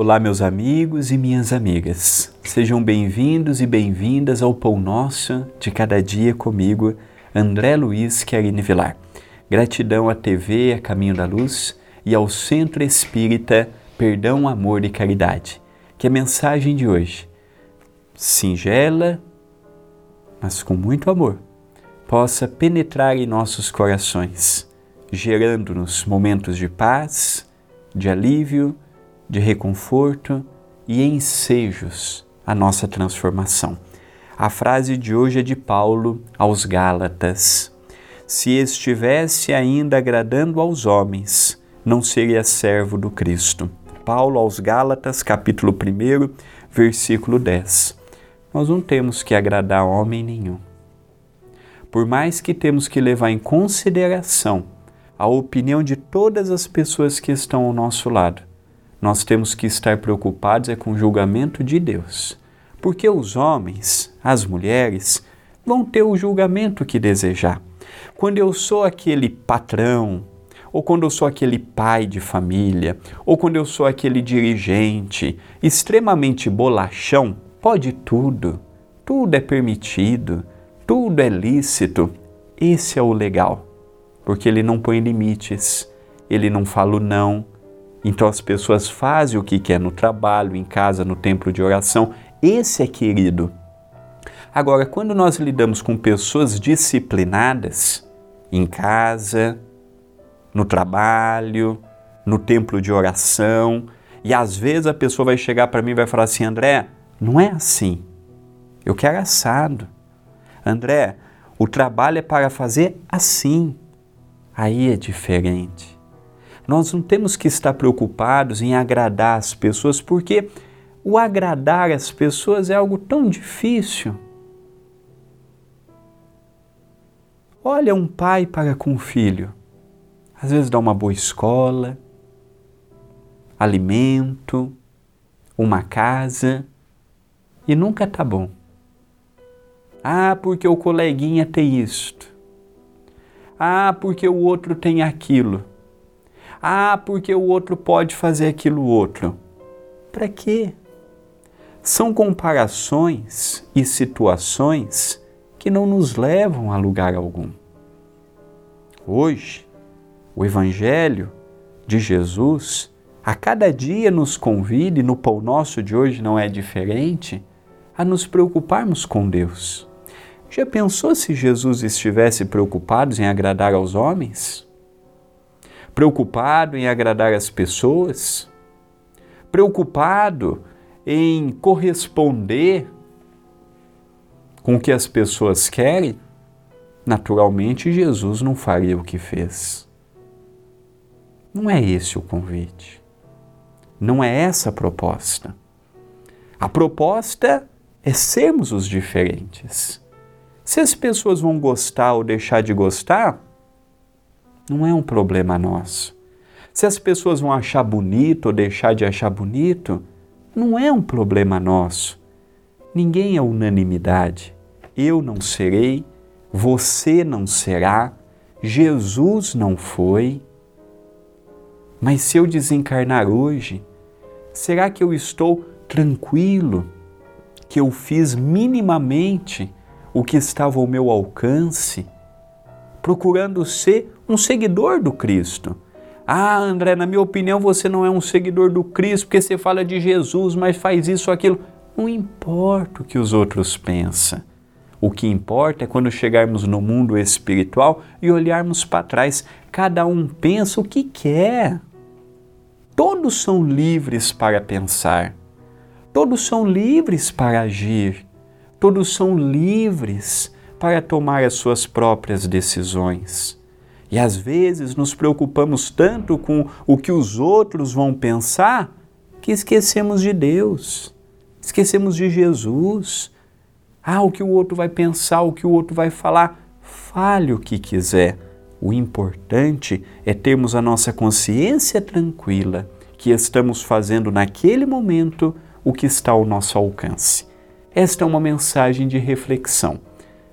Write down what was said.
Olá, meus amigos e minhas amigas. Sejam bem-vindos e bem-vindas ao Pão Nosso de Cada Dia comigo, André Luiz Querine Vilar. Gratidão à TV A Caminho da Luz e ao Centro Espírita Perdão, Amor e Caridade. Que a mensagem de hoje, singela, mas com muito amor, possa penetrar em nossos corações, gerando-nos momentos de paz, de alívio, de reconforto e ensejos à nossa transformação. A frase de hoje é de Paulo aos Gálatas: Se estivesse ainda agradando aos homens, não seria servo do Cristo. Paulo aos Gálatas, capítulo 1, versículo 10. Nós não temos que agradar homem nenhum. Por mais que temos que levar em consideração a opinião de todas as pessoas que estão ao nosso lado, nós temos que estar preocupados é com o julgamento de Deus. Porque os homens, as mulheres, vão ter o julgamento que desejar. Quando eu sou aquele patrão, ou quando eu sou aquele pai de família, ou quando eu sou aquele dirigente extremamente bolachão, pode tudo, tudo é permitido, tudo é lícito. Esse é o legal, porque ele não põe limites, ele não fala o não, então as pessoas fazem o que quer no trabalho, em casa, no templo de oração. Esse é querido. Agora, quando nós lidamos com pessoas disciplinadas, em casa, no trabalho, no templo de oração, e às vezes a pessoa vai chegar para mim e vai falar assim: André, não é assim. Eu quero assado. André, o trabalho é para fazer assim. Aí é diferente. Nós não temos que estar preocupados em agradar as pessoas, porque o agradar as pessoas é algo tão difícil. Olha um pai para com o filho. Às vezes dá uma boa escola, alimento, uma casa e nunca tá bom. Ah, porque o coleguinha tem isto. Ah, porque o outro tem aquilo. Ah, porque o outro pode fazer aquilo outro. Para quê? São comparações e situações que não nos levam a lugar algum. Hoje, o Evangelho de Jesus a cada dia nos convida, e no pão nosso de hoje não é diferente, a nos preocuparmos com Deus. Já pensou se Jesus estivesse preocupado em agradar aos homens? Preocupado em agradar as pessoas, preocupado em corresponder com o que as pessoas querem, naturalmente Jesus não faria o que fez. Não é esse o convite. Não é essa a proposta. A proposta é sermos os diferentes. Se as pessoas vão gostar ou deixar de gostar, não é um problema nosso. Se as pessoas vão achar bonito ou deixar de achar bonito, não é um problema nosso. Ninguém é unanimidade. Eu não serei, você não será, Jesus não foi. Mas se eu desencarnar hoje, será que eu estou tranquilo? Que eu fiz minimamente o que estava ao meu alcance? Procurando ser um seguidor do Cristo. Ah, André, na minha opinião você não é um seguidor do Cristo porque você fala de Jesus, mas faz isso ou aquilo. Não importa o que os outros pensam. O que importa é quando chegarmos no mundo espiritual e olharmos para trás. Cada um pensa o que quer. Todos são livres para pensar. Todos são livres para agir. Todos são livres para tomar as suas próprias decisões. E às vezes nos preocupamos tanto com o que os outros vão pensar que esquecemos de Deus, esquecemos de Jesus. Ah, o que o outro vai pensar, o que o outro vai falar. Fale o que quiser. O importante é termos a nossa consciência tranquila que estamos fazendo naquele momento o que está ao nosso alcance. Esta é uma mensagem de reflexão